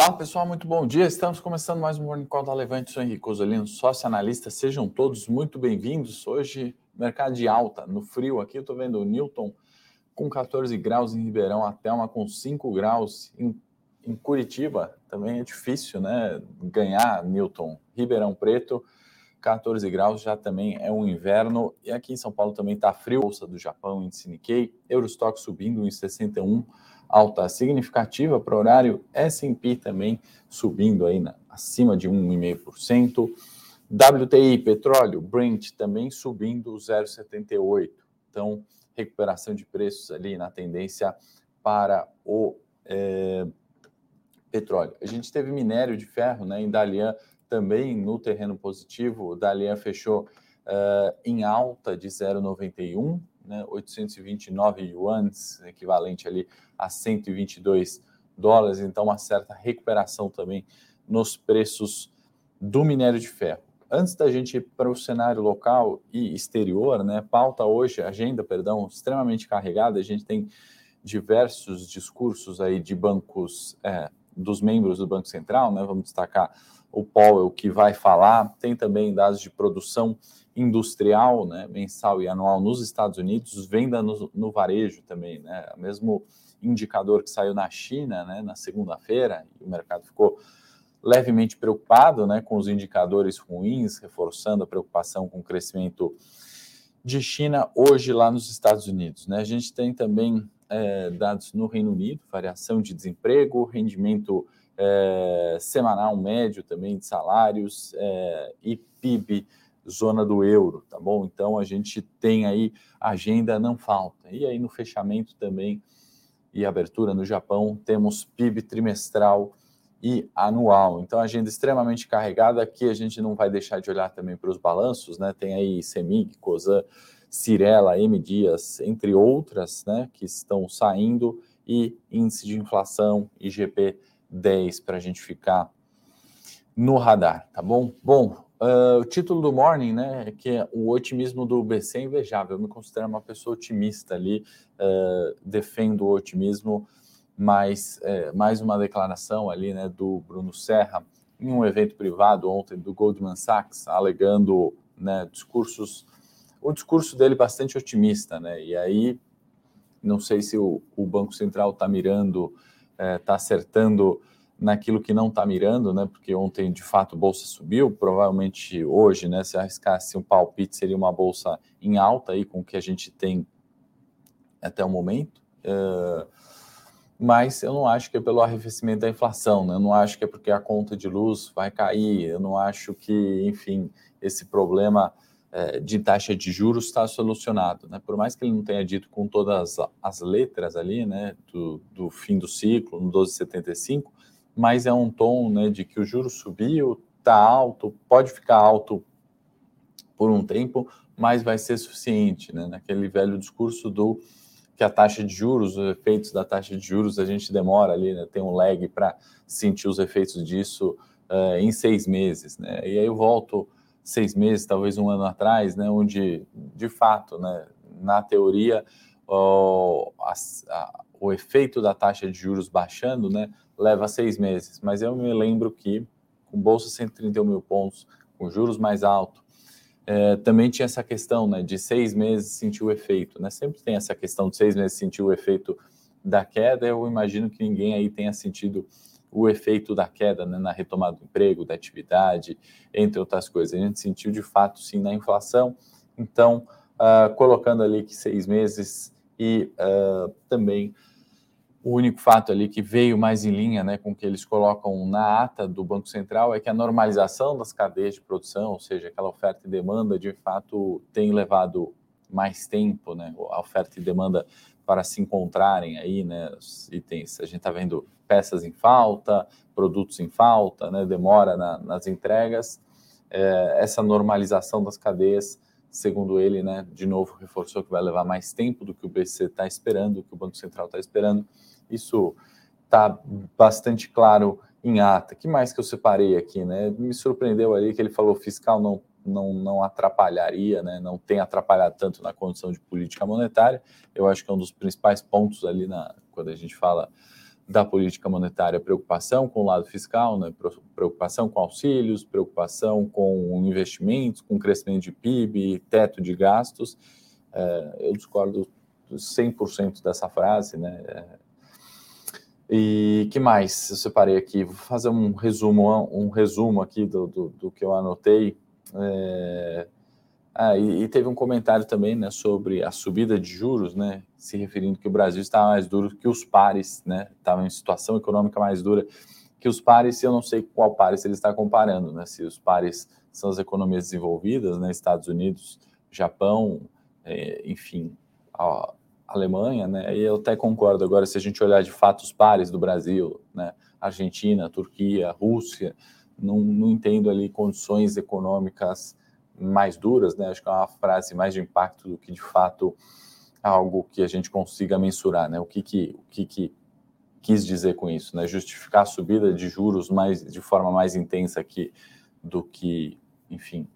Fala pessoal, muito bom dia. Estamos começando mais um Morning Call da Levante. Sou Henrique Osolino, sócio analista. Sejam todos muito bem-vindos. Hoje, mercado de alta, no frio aqui. Eu estou vendo o Newton com 14 graus em Ribeirão, até uma com 5 graus em, em Curitiba. Também é difícil, né? Ganhar Newton. Ribeirão Preto, 14 graus, já também é um inverno. E aqui em São Paulo também está frio. Bolsa do Japão, índice Nikkei. Eurostock subindo em 61 alta significativa para o horário, S&P também subindo aí na, acima de 1,5%, WTI, petróleo, Brent também subindo 0,78%. Então, recuperação de preços ali na tendência para o é, petróleo. A gente teve minério de ferro né, em Dalian também no terreno positivo. O Dalian fechou uh, em alta de 0,91, né, 829 yuans, equivalente ali a 122 dólares, então uma certa recuperação também nos preços do minério de ferro. Antes da gente ir para o cenário local e exterior, né, pauta hoje, agenda, perdão, extremamente carregada, a gente tem diversos discursos aí de bancos, é, dos membros do Banco Central, né, vamos destacar o Powell que vai falar, tem também dados de produção industrial, né, mensal e anual nos Estados Unidos, venda no, no varejo também, né, o mesmo indicador que saiu na China, né, na segunda-feira, o mercado ficou levemente preocupado, né, com os indicadores ruins, reforçando a preocupação com o crescimento de China hoje lá nos Estados Unidos, né, a gente tem também é, dados no Reino Unido, variação de desemprego, rendimento é, semanal médio também de salários é, e PIB zona do euro, tá bom? Então a gente tem aí agenda não falta. E aí no fechamento também e abertura no Japão temos PIB trimestral e anual. Então agenda extremamente carregada. Aqui a gente não vai deixar de olhar também para os balanços, né? Tem aí Semig, Cosan, Cirela, M Dias, entre outras, né, que estão saindo e índice de inflação IGP 10 para a gente ficar no radar, tá bom? Bom, Uh, o título do Morning, né, é que é o otimismo do BC é invejável. Eu me considero uma pessoa otimista ali, uh, defendo o otimismo, mas uh, mais uma declaração ali, né, do Bruno Serra em um evento privado ontem do Goldman Sachs, alegando, né, discursos, o discurso dele bastante otimista, né, e aí não sei se o, o Banco Central está mirando, está acertando naquilo que não está mirando, né? Porque ontem de fato a bolsa subiu, provavelmente hoje, né? Se arriscasse um palpite seria uma bolsa em alta aí com o que a gente tem até o momento. Uh, mas eu não acho que é pelo arrefecimento da inflação, né? Eu não acho que é porque a conta de luz vai cair, eu não acho que, enfim, esse problema é, de taxa de juros está solucionado, né? Por mais que ele não tenha dito com todas as letras ali, né, do, do fim do ciclo, no 1275, mas é um tom né, de que o juro subiu, está alto, pode ficar alto por um tempo, mas vai ser suficiente, né? Naquele velho discurso do que a taxa de juros, os efeitos da taxa de juros, a gente demora ali, né? Tem um lag para sentir os efeitos disso uh, em seis meses, né? E aí eu volto seis meses, talvez um ano atrás, né? Onde, de fato, né? Na teoria, oh, a, a, o efeito da taxa de juros baixando, né? leva seis meses, mas eu me lembro que com bolsa 131 mil pontos, com juros mais altos, é, também tinha essa questão né, de seis meses sentir o efeito. Né? Sempre tem essa questão de seis meses sentir o efeito da queda. Eu imagino que ninguém aí tenha sentido o efeito da queda né, na retomada do emprego, da atividade, entre outras coisas. A gente sentiu de fato sim na inflação. Então, uh, colocando ali que seis meses e uh, também o único fato ali que veio mais em linha né, com o que eles colocam na ata do Banco Central é que a normalização das cadeias de produção, ou seja, aquela oferta e demanda, de fato tem levado mais tempo, né, a oferta e demanda para se encontrarem aí, né, os itens. A gente está vendo peças em falta, produtos em falta, né, demora na, nas entregas. É, essa normalização das cadeias, segundo ele, né, de novo reforçou que vai levar mais tempo do que o BC está esperando, do que o Banco Central está esperando isso está bastante claro em ata. que mais que eu separei aqui, né? Me surpreendeu ali que ele falou fiscal não não, não atrapalharia, né? não tem atrapalhado tanto na condição de política monetária. Eu acho que é um dos principais pontos ali na, quando a gente fala da política monetária, preocupação com o lado fiscal, né? preocupação com auxílios, preocupação com investimentos, com crescimento de PIB, teto de gastos. É, eu discordo 100% dessa frase, né? É, e que mais eu separei aqui? Vou fazer um resumo, um resumo aqui do, do, do que eu anotei. É, ah, e, e, teve um comentário também né, sobre a subida de juros, né, se referindo que o Brasil estava mais duro que os pares, né, estava em situação econômica mais dura que os pares, eu não sei qual pares ele está comparando, né, se os pares são as economias desenvolvidas, né, Estados Unidos, Japão, é, enfim, a Alemanha, né, e eu até concordo agora, se a gente olhar de fato os pares do Brasil, né, Argentina, Turquia, Rússia, não, não entendo ali condições econômicas mais duras, né? Acho que é uma frase mais de impacto do que de fato algo que a gente consiga mensurar, né? O que que, o que, que quis dizer com isso, né? Justificar a subida de juros mais de forma mais intensa aqui do que, enfim,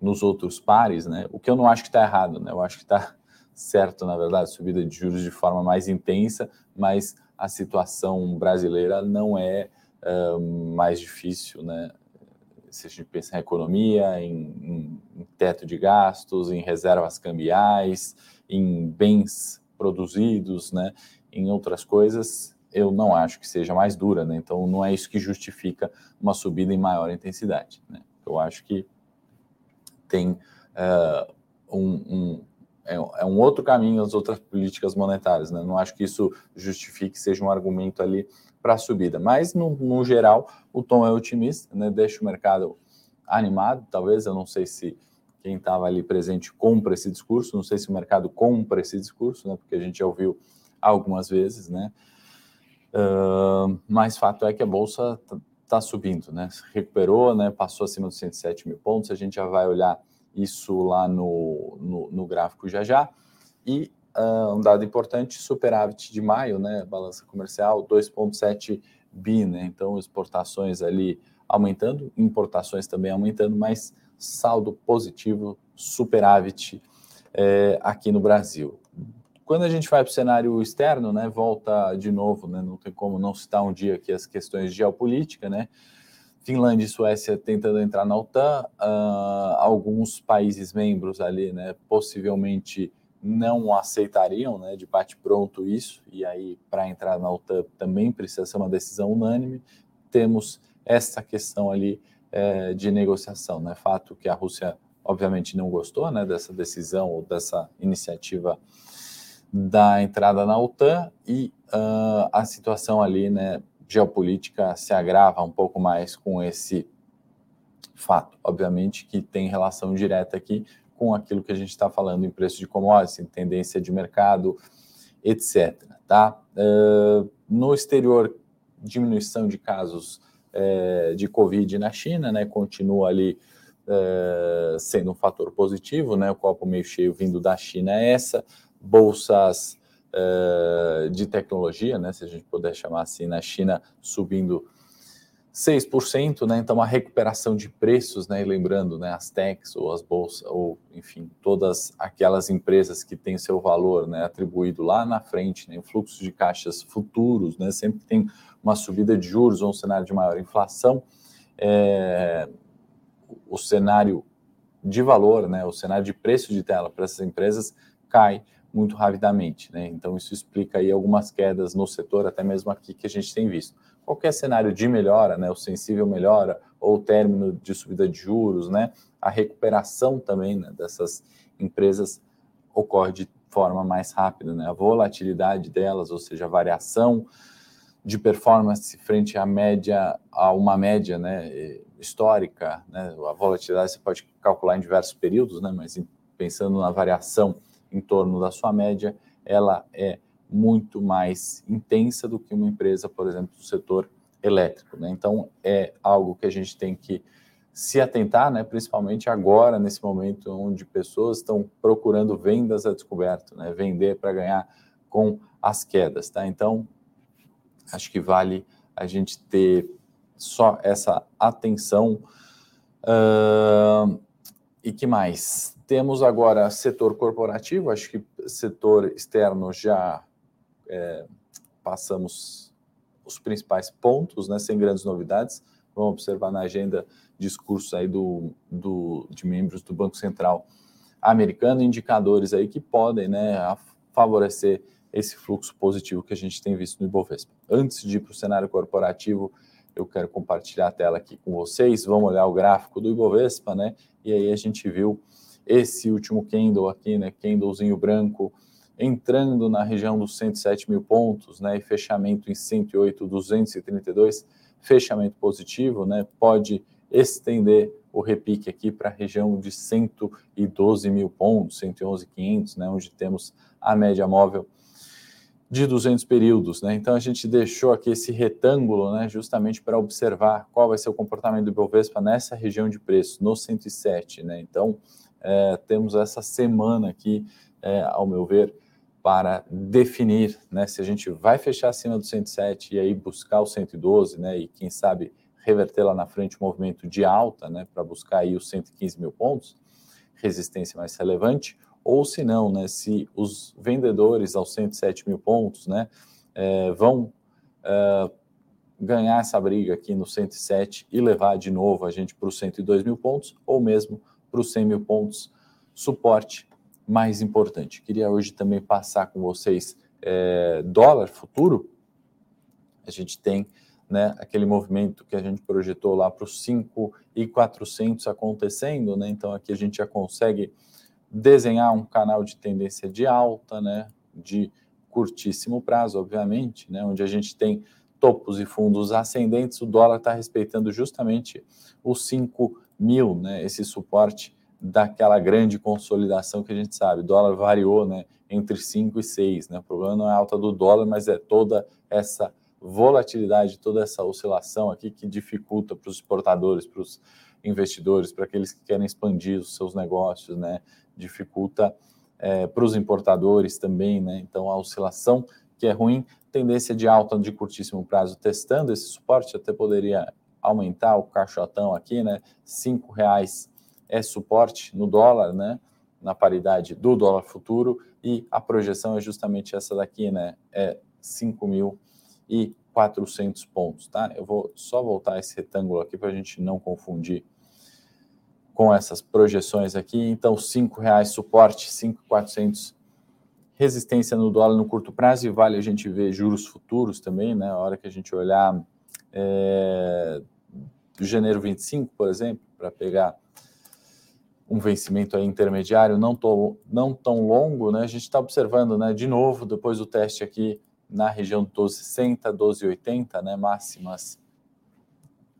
nos outros pares, né? O que eu não acho que está errado, né? Eu acho que está certo, na verdade, subida de juros de forma mais intensa, mas a situação brasileira não é uh, mais difícil, né? se a gente pensa em economia, em, em, em, teto de gastos, em reservas cambiais, em bens produzidos, né, em outras coisas, eu não acho que seja mais dura, né? Então não é isso que justifica uma subida em maior intensidade. Né? Eu acho que tem uh, um, um é, é, um outro caminho as outras políticas monetárias. Né? Não acho que isso justifique, seja um argumento ali para a subida. Mas, no, no, geral, o tom é otimista, né? deixa o mercado animado. Talvez, eu não sei se quem estava ali presente compra esse discurso, não sei se o mercado compra esse discurso, né? porque a gente já ouviu algumas vezes, né? Uh, mas fato é que a bolsa está tá subindo, né? Recuperou, né? Passou acima dos 107 mil pontos. A gente já vai olhar isso lá no, no, no gráfico já já. E uh, um dado importante, superávit de maio, né, balança comercial, 2,7 bi, né, então exportações ali aumentando, importações também aumentando, mas saldo positivo, superávit é, aqui no Brasil. Quando a gente vai para o cenário externo, né, volta de novo, né, não tem como não citar um dia aqui as questões de geopolítica, né, Finlândia e Suécia tentando entrar na OTAN, uh, alguns países membros ali, né, possivelmente não aceitariam, né, de bate pronto isso, e aí para entrar na OTAN também precisa ser uma decisão unânime. Temos essa questão ali é, de negociação, né, fato que a Rússia obviamente não gostou, né, dessa decisão ou dessa iniciativa da entrada na OTAN e uh, a situação ali, né, geopolítica se agrava um pouco mais com esse fato, obviamente que tem relação direta aqui com aquilo que a gente está falando em preço de commodities, em tendência de mercado, etc. Tá? Uh, no exterior, diminuição de casos uh, de Covid na China, né, continua ali uh, sendo um fator positivo, né, o copo meio cheio vindo da China é essa, bolsas de tecnologia, né, se a gente puder chamar assim, na China subindo 6%, né? Então, a recuperação de preços, né? E lembrando, né? As techs ou as bolsas, ou enfim, todas aquelas empresas que têm seu valor né, atribuído lá na frente, né? Em fluxos de caixas futuros, né? Sempre tem uma subida de juros ou um cenário de maior inflação. É, o cenário de valor, né? O cenário de preço de tela para essas empresas cai muito rapidamente, né? Então, isso explica aí algumas quedas no setor, até mesmo aqui que a gente tem visto. Qualquer cenário de melhora, né, o sensível melhora, ou o término de subida de juros, né, a recuperação também né, dessas empresas ocorre de forma mais rápida, né, a volatilidade delas, ou seja, a variação de performance frente à média, a uma média né, histórica, né, a volatilidade você pode calcular em diversos períodos, né, mas pensando na variação em torno da sua média, ela é muito mais intensa do que uma empresa, por exemplo, do setor elétrico. Né? Então, é algo que a gente tem que se atentar, né? principalmente agora, nesse momento onde pessoas estão procurando vendas a descoberto, né? vender para ganhar com as quedas. Tá? Então, acho que vale a gente ter só essa atenção. Uh, e que mais? Temos agora setor corporativo, acho que setor externo já é, passamos os principais pontos, né, sem grandes novidades. Vamos observar na agenda discursos aí do, do, de membros do Banco Central americano, indicadores aí que podem né, favorecer esse fluxo positivo que a gente tem visto no Ibovespa. Antes de ir para o cenário corporativo, eu quero compartilhar a tela aqui com vocês. Vamos olhar o gráfico do Ibovespa, né? E aí a gente viu esse último candle aqui, né? Candlezinho branco, entrando na região dos 107 mil pontos, né? E fechamento em 108,232, fechamento positivo, né? Pode estender o repique aqui para a região de 112 mil pontos, 111,500, né? Onde temos a média móvel de 200 períodos, né? Então a gente deixou aqui esse retângulo, né, justamente para observar qual vai ser o comportamento do Ibovespa nessa região de preço, no 107, né? Então é, temos essa semana aqui, é, ao meu ver, para definir, né, se a gente vai fechar acima do 107 e aí buscar o 112, né, e quem sabe reverter lá na frente o movimento de alta, né, para buscar aí os 115 mil pontos, resistência mais relevante, ou se não, né, se os vendedores aos 107 mil pontos né, é, vão é, ganhar essa briga aqui no 107 e levar de novo a gente para os 102 mil pontos, ou mesmo para os 100 mil pontos, suporte mais importante. Queria hoje também passar com vocês é, dólar futuro. A gente tem né, aquele movimento que a gente projetou lá para os 5,400 acontecendo, né? Então aqui a gente já consegue desenhar um canal de tendência de alta, né, de curtíssimo prazo, obviamente, né, onde a gente tem topos e fundos ascendentes, o dólar está respeitando justamente os 5 mil, né, esse suporte daquela grande consolidação que a gente sabe. O dólar variou né, entre 5 e 6. Né? O problema não é a alta do dólar, mas é toda essa volatilidade, toda essa oscilação aqui que dificulta para os exportadores, para os investidores, para aqueles que querem expandir os seus negócios, né? dificulta é, para os importadores também, né? Então a oscilação que é ruim, tendência de alta de curtíssimo prazo testando esse suporte, até poderia aumentar o caixotão aqui, né? Cinco reais é suporte no dólar, né? Na paridade do dólar futuro e a projeção é justamente essa daqui, né? É 5.400 pontos, tá? Eu vou só voltar esse retângulo aqui para a gente não confundir com essas projeções aqui. Então, R$ reais suporte, 5,400 resistência no dólar no curto prazo e vale a gente ver juros futuros também, né? A hora que a gente olhar é, janeiro 25, por exemplo, para pegar um vencimento aí intermediário não, tô, não tão longo, né? A gente está observando, né? De novo, depois do teste aqui na região 1260, 1280, né? Máximas.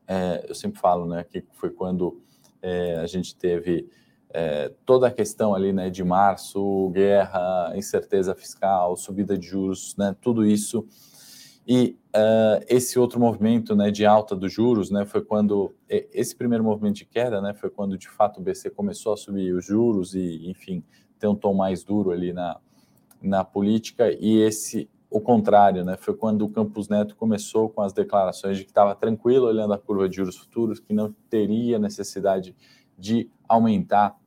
É, eu sempre falo, né? Que foi quando é, a gente teve é, toda a questão ali né, de março, guerra, incerteza fiscal, subida de juros, né, tudo isso. E uh, esse outro movimento né, de alta dos juros né, foi quando, esse primeiro movimento de queda né, foi quando de fato o BC começou a subir os juros e, enfim, ter um tom mais duro ali na, na política. E esse o contrário, né? Foi quando o Campos Neto começou com as declarações de que estava tranquilo olhando a curva de juros futuros, que não teria necessidade de aumentar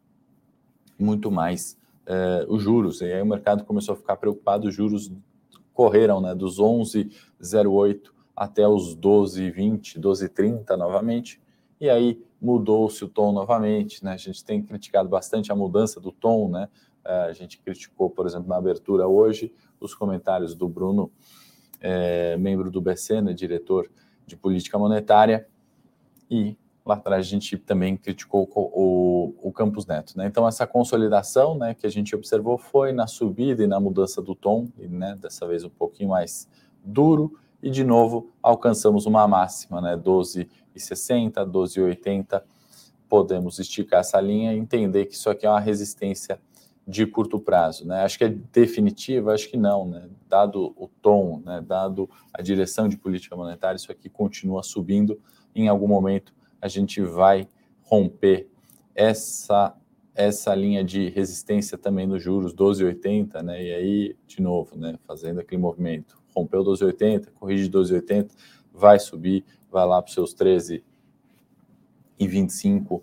muito mais eh, os juros. E aí o mercado começou a ficar preocupado, os juros correram, né? Dos 11,08 até os 12,20, 12,30 novamente. E aí mudou-se o tom novamente, né? A gente tem criticado bastante a mudança do tom, né? Eh, a gente criticou, por exemplo, na abertura hoje, os comentários do Bruno, é, membro do BC, né, diretor de política monetária, e lá atrás a gente também criticou o, o, Campos Neto. Né? Então, essa consolidação né, que a gente observou foi na subida e na mudança do tom, e né, dessa vez um pouquinho mais duro, e de novo alcançamos uma máxima, né, 12,60, 12,80. Podemos esticar essa linha e entender que isso aqui é uma resistência de curto prazo, né? Acho que é definitiva, acho que não, né? Dado o tom, né? Dado a direção de política monetária, isso aqui continua subindo. Em algum momento a gente vai romper essa essa linha de resistência também nos juros 12,80, né? E aí, de novo, né? Fazendo aquele movimento, rompeu 12,80, corrige 12,80, vai subir, vai lá para os seus 13 e uh,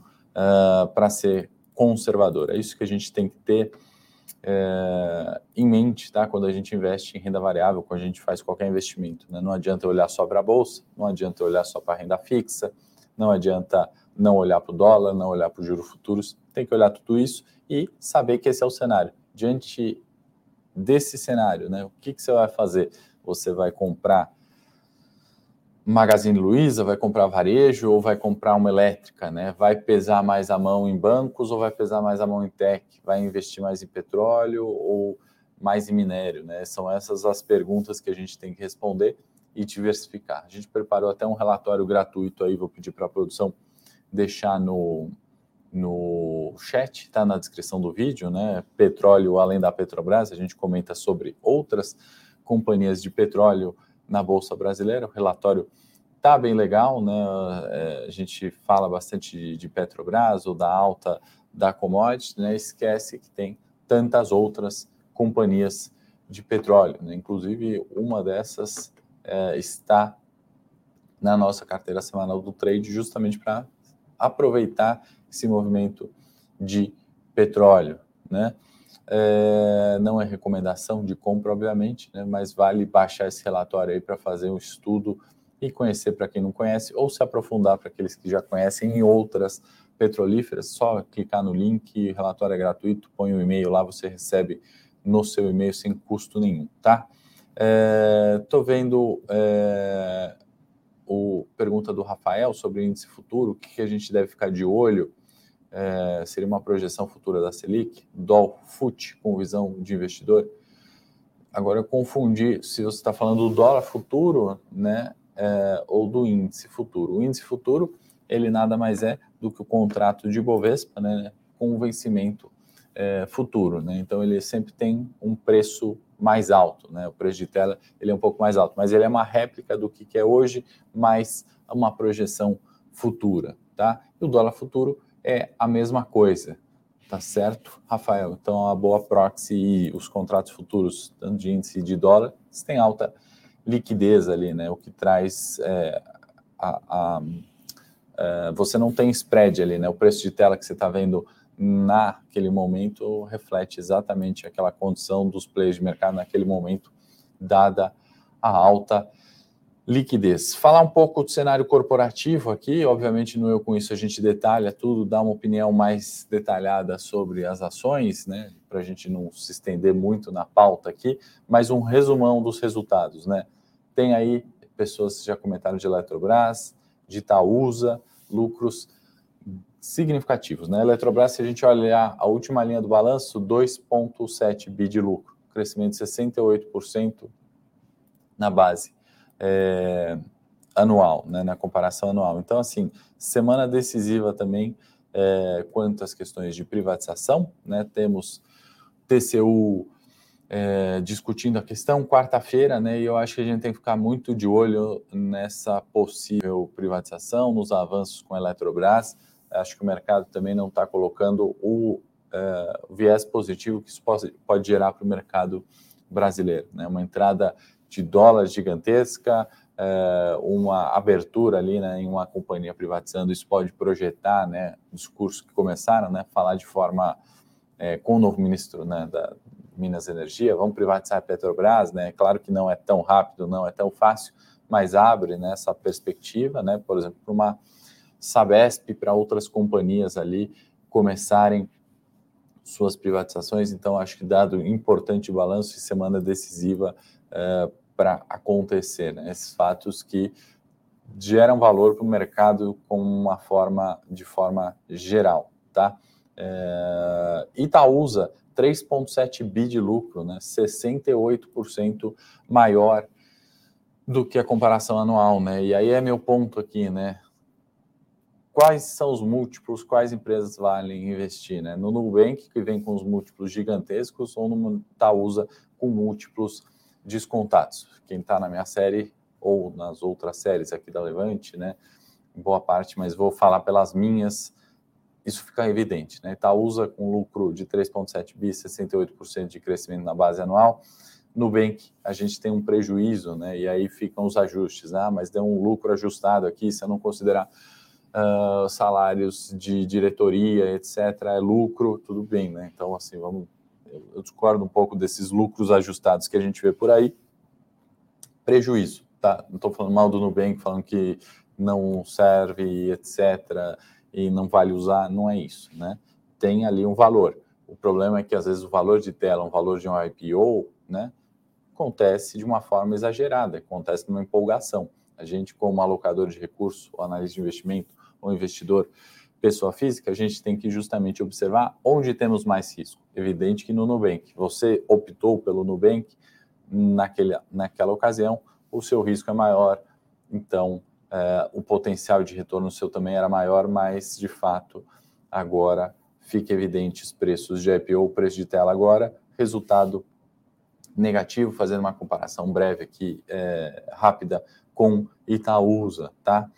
para ser conservador. É isso que a gente tem que ter é, em mente, tá? Quando a gente investe em renda variável, quando a gente faz qualquer investimento, né? Não adianta olhar só para a bolsa, não adianta olhar só para a renda fixa, não adianta não olhar para o dólar, não olhar para os juros futuros, tem que olhar tudo isso e saber que esse é o cenário. Diante desse cenário, né? O que, que você vai fazer? Você vai comprar Magazine Luiza, vai comprar varejo ou vai comprar uma elétrica, né? Vai pesar mais a mão em bancos ou vai pesar mais a mão em tech? Vai investir mais em petróleo ou mais em minério, né? São essas as perguntas que a gente tem que responder e diversificar. A gente preparou até um relatório gratuito aí, vou pedir para a produção deixar no, no chat, está na descrição do vídeo, né? Petróleo além da Petrobras, a gente comenta sobre outras companhias de petróleo na Bolsa Brasileira. O relatório tá bem legal, né? É, a gente fala bastante de, Petrobras ou da alta da commodity, né? Esquece que tem tantas outras companhias de petróleo, né? Inclusive, uma dessas é, está na nossa carteira semanal do trade, justamente para aproveitar esse movimento de petróleo, né? É, não é recomendação de compra, obviamente, né, mas vale baixar esse relatório aí para fazer um estudo e conhecer para quem não conhece, ou se aprofundar para aqueles que já conhecem em outras petrolíferas. Só clicar no link, o relatório é gratuito, põe o um e-mail lá, você recebe no seu e-mail sem custo nenhum, tá? Estou é, vendo é, o pergunta do Rafael sobre o índice futuro, o que, que a gente deve ficar de olho é, seria uma projeção futura da Selic, DOL FUT, com visão de investidor. Agora eu confundi se você está falando do dólar futuro, né, ou do índice futuro. O índice futuro, ele nada mais é do que o contrato de Bovespa, né, com vencimento futuro, né? Então ele sempre tem um preço mais alto, né? O preço de tela ele é um pouco mais alto, mas ele é uma réplica do que, é hoje, mais uma projeção futura, tá? E o dólar futuro é a mesma coisa, tá certo, Rafael? Então, a boa proxy e os contratos futuros, tanto de índice de dólar, têm alta liquidez ali, né? O que traz é, a, a, a, é, você não tem spread ali, né? O preço de tela que você está vendo naquele momento reflete exatamente aquela condição dos players de mercado naquele momento, dada a alta liquidez. Falar um pouco do cenário corporativo aqui, obviamente no Eu Com Isso a gente detalha tudo, dá uma opinião mais detalhada sobre as ações, né, para a gente não se estender muito na pauta aqui, mas um resumão dos resultados, né. Tem aí pessoas que já comentaram de Eletrobras, de Itaúsa, lucros significativos, né. Eletrobras, se a gente olhar a última linha do balanço, 2,7 bi de lucro, crescimento de 68% na base é, anual, né, na comparação anual. Então, assim, semana decisiva também é, quanto às questões de privatização, né, temos TCU é, discutindo a questão quarta-feira, né, e eu acho que a gente tem que ficar muito de olho nessa possível privatização, nos avanços com a Eletrobras. Acho que o mercado também não está colocando o, é, viés positivo que isso pode, pode gerar para o mercado brasileiro, né, uma entrada de dólar gigantesca, é, uma abertura ali né, em uma companhia privatizando, isso pode projetar né, discursos que começaram né, falar de forma é, com o novo ministro né, da Minas Energia, vamos privatizar a Petrobras, né? Claro que não é tão rápido, não é tão fácil, mas abre né, essa perspectiva, né, por exemplo, para uma Sabesp, para outras companhias ali começarem suas privatizações. Então, acho que dado importante balanço e semana decisiva uh, para acontecer, né? esses fatos que geram valor para o mercado com uma forma de forma geral, tá? É, Itaúsa 3,7 bi de lucro, né? 68% maior do que a comparação anual, né? E aí é meu ponto aqui, né? Quais são os múltiplos, quais empresas valem investir, né? No Nubank, que vem com os múltiplos gigantescos, ou no Itaúsa com múltiplos descontados. Quem está na minha série ou nas outras séries aqui da Levante, né? Boa parte, mas vou falar pelas minhas. Isso fica evidente, né? Itaúsa com lucro de 3,7 bi, 68% de crescimento na base anual. Nubank, a gente tem um prejuízo, né? E aí ficam os ajustes. Ah, mas deu um lucro ajustado aqui, se eu não considerar uh, salários de diretoria, etc., é lucro, tudo bem, né? Então, assim, vamos Eu discordo um pouco desses lucros ajustados que a gente vê por aí. Prejuízo, tá? Não estou falando mal do Nubank, falando que não serve, etc., e não vale usar, não é isso, né? Tem ali um valor. O problema é que às vezes o valor de tela, um valor de um IPO, né, acontece de uma forma exagerada, acontece numa empolgação. A gente, como alocador de recursos, ou analista de investimento, ou investidor, pessoa física, a gente tem que justamente observar onde temos mais risco. Evidente que no Nubank. Você optou pelo Nubank naquele, naquela ocasião, o seu risco é maior, então é, o potencial de retorno seu também era maior, mas de fato agora fica evidente os preços de IPO, preço de tela agora, resultado negativo, fazendo uma comparação breve aqui, é, rápida, com Itaúsa, tá?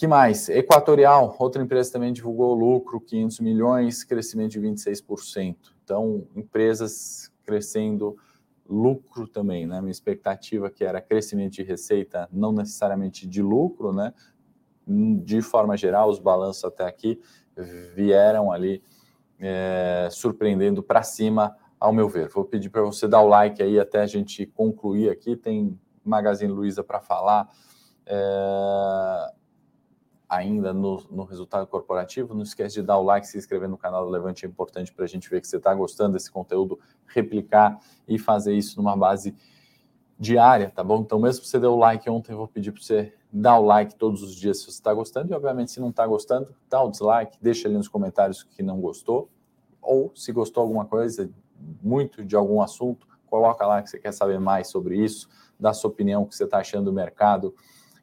Que mais? Equatorial, outra empresa também divulgou lucro, 500 milhões, crescimento de 26%. Então, empresas crescendo lucro também, né? Minha expectativa que era crescimento de receita, não necessariamente de lucro, né? De forma geral, os balanços até aqui vieram ali é, surpreendendo para cima, ao meu ver. Vou pedir para você dar o like aí até a gente concluir aqui. Tem Magazine Luiza para falar. É, ainda no, no, resultado corporativo, não esquece de dar o like, se inscrever no canal do Levante, é importante para a gente ver que você está gostando desse conteúdo, replicar e fazer isso numa base diária, tá bom? Então, mesmo se você deu o like ontem, eu vou pedir para você dar o like todos os dias se você está gostando, e obviamente, se não está gostando, dá o dislike, deixa ali nos comentários que não gostou, ou se gostou alguma coisa, muito de algum assunto, coloca lá que você quer saber mais sobre isso, dá sua opinião, o que você está achando do mercado,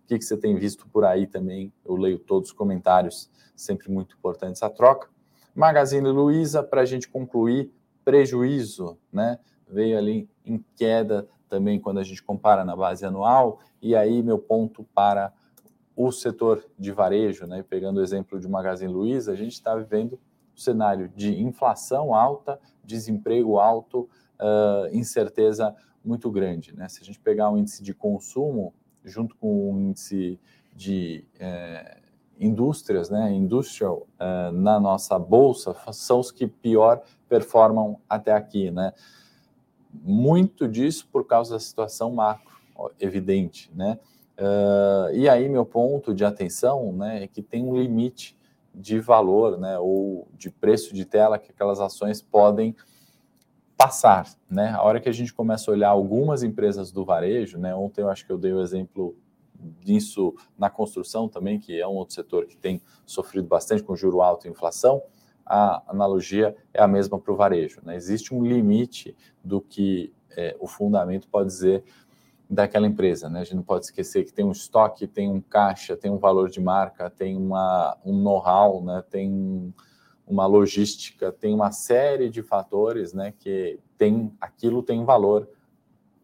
o que, que você tem visto por aí também. Eu leio todos os comentários, sempre muito importante essa troca. Magazine Luiza, para a gente concluir, prejuízo, né? Veio ali em queda também quando a gente compara na base anual. E aí, meu ponto para o setor de varejo, né? Pegando o exemplo de Magazine Luiza, a gente está vivendo um cenário de inflação alta, desemprego alto, uh, incerteza muito grande. Né? Se a gente pegar o índice de consumo, junto com o índice de é, indústrias, né, industrial, é, na nossa bolsa, são os que pior performam até aqui, né? Muito disso por causa da situação macro, evidente, né? Uh, e aí meu ponto de atenção, né, é que tem um limite de valor, né, ou de preço de tela que aquelas ações podem passar, né? A hora que a gente começa a olhar algumas empresas do varejo, né? Ontem eu acho que eu dei o exemplo disso na construção também, que é um outro setor que tem sofrido bastante com juro alto e inflação. A analogia é a mesma para o varejo, né? Existe um limite do que é, o fundamento pode dizer daquela empresa, né? A gente não pode esquecer que tem um estoque, tem um caixa, tem um valor de marca, tem uma, um know-how, né? Tem uma logística, tem uma série de fatores, né, que tem aquilo tem valor,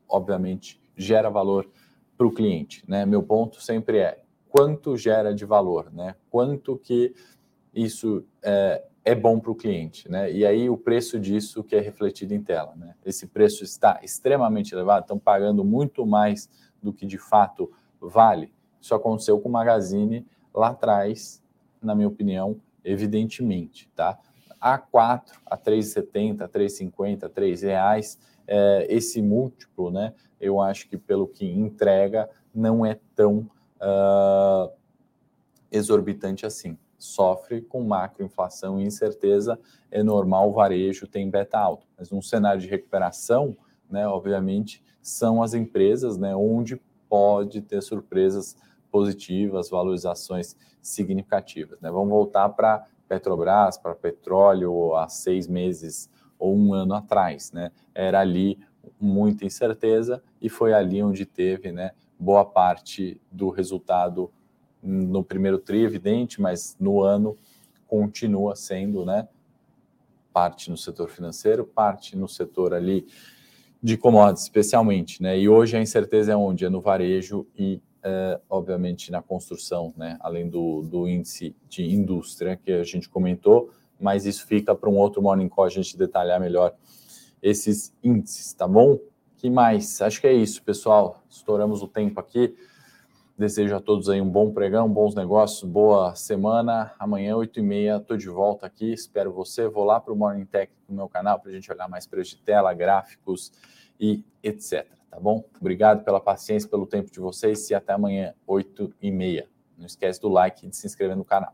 obviamente gera valor para o cliente, né? Meu ponto sempre é quanto gera de valor, né? Quanto que isso é, é bom para o cliente, né? E aí o preço disso que é refletido em tela, né? Esse preço está extremamente elevado, estão pagando muito mais do que de fato vale. Isso aconteceu com o Magazine lá atrás, na minha opinião, evidentemente, tá? A 4, a 3,70, a 3,50, a 3 reais, é, esse múltiplo, né? Eu acho que pelo que entrega não é tão uh, exorbitante assim. Sofre com macroinflação e incerteza, é normal, o varejo tem beta alto. Mas num cenário de recuperação, né, obviamente, são as empresas né, onde pode ter surpresas positivas, valorizações significativas. Né? Vamos voltar para Petrobras, para petróleo há seis meses ou um ano atrás. Né? Era ali muita incerteza e foi ali onde teve né, boa parte do resultado no primeiro tri, evidente, mas no ano continua sendo né, parte no setor financeiro, parte no setor ali de commodities, especialmente. Né? E hoje a incerteza é onde? É no varejo e é, obviamente, na construção, né? além do, do índice de indústria que a gente comentou, mas isso fica para um outro Morning Call a gente detalhar melhor esses índices, tá bom? que mais? Acho que é isso, pessoal. Estouramos o tempo aqui. Desejo a todos aí um bom pregão, bons negócios, boa semana. Amanhã, 8h30, estou de volta aqui. Espero você. Vou lá para o Morning Tech no meu canal para a gente olhar mais preço de tela, gráficos e etc. Tá bom? Obrigado pela paciência, pelo tempo de vocês e até amanhã, 8h30. Não esquece do like e de se inscrever no canal.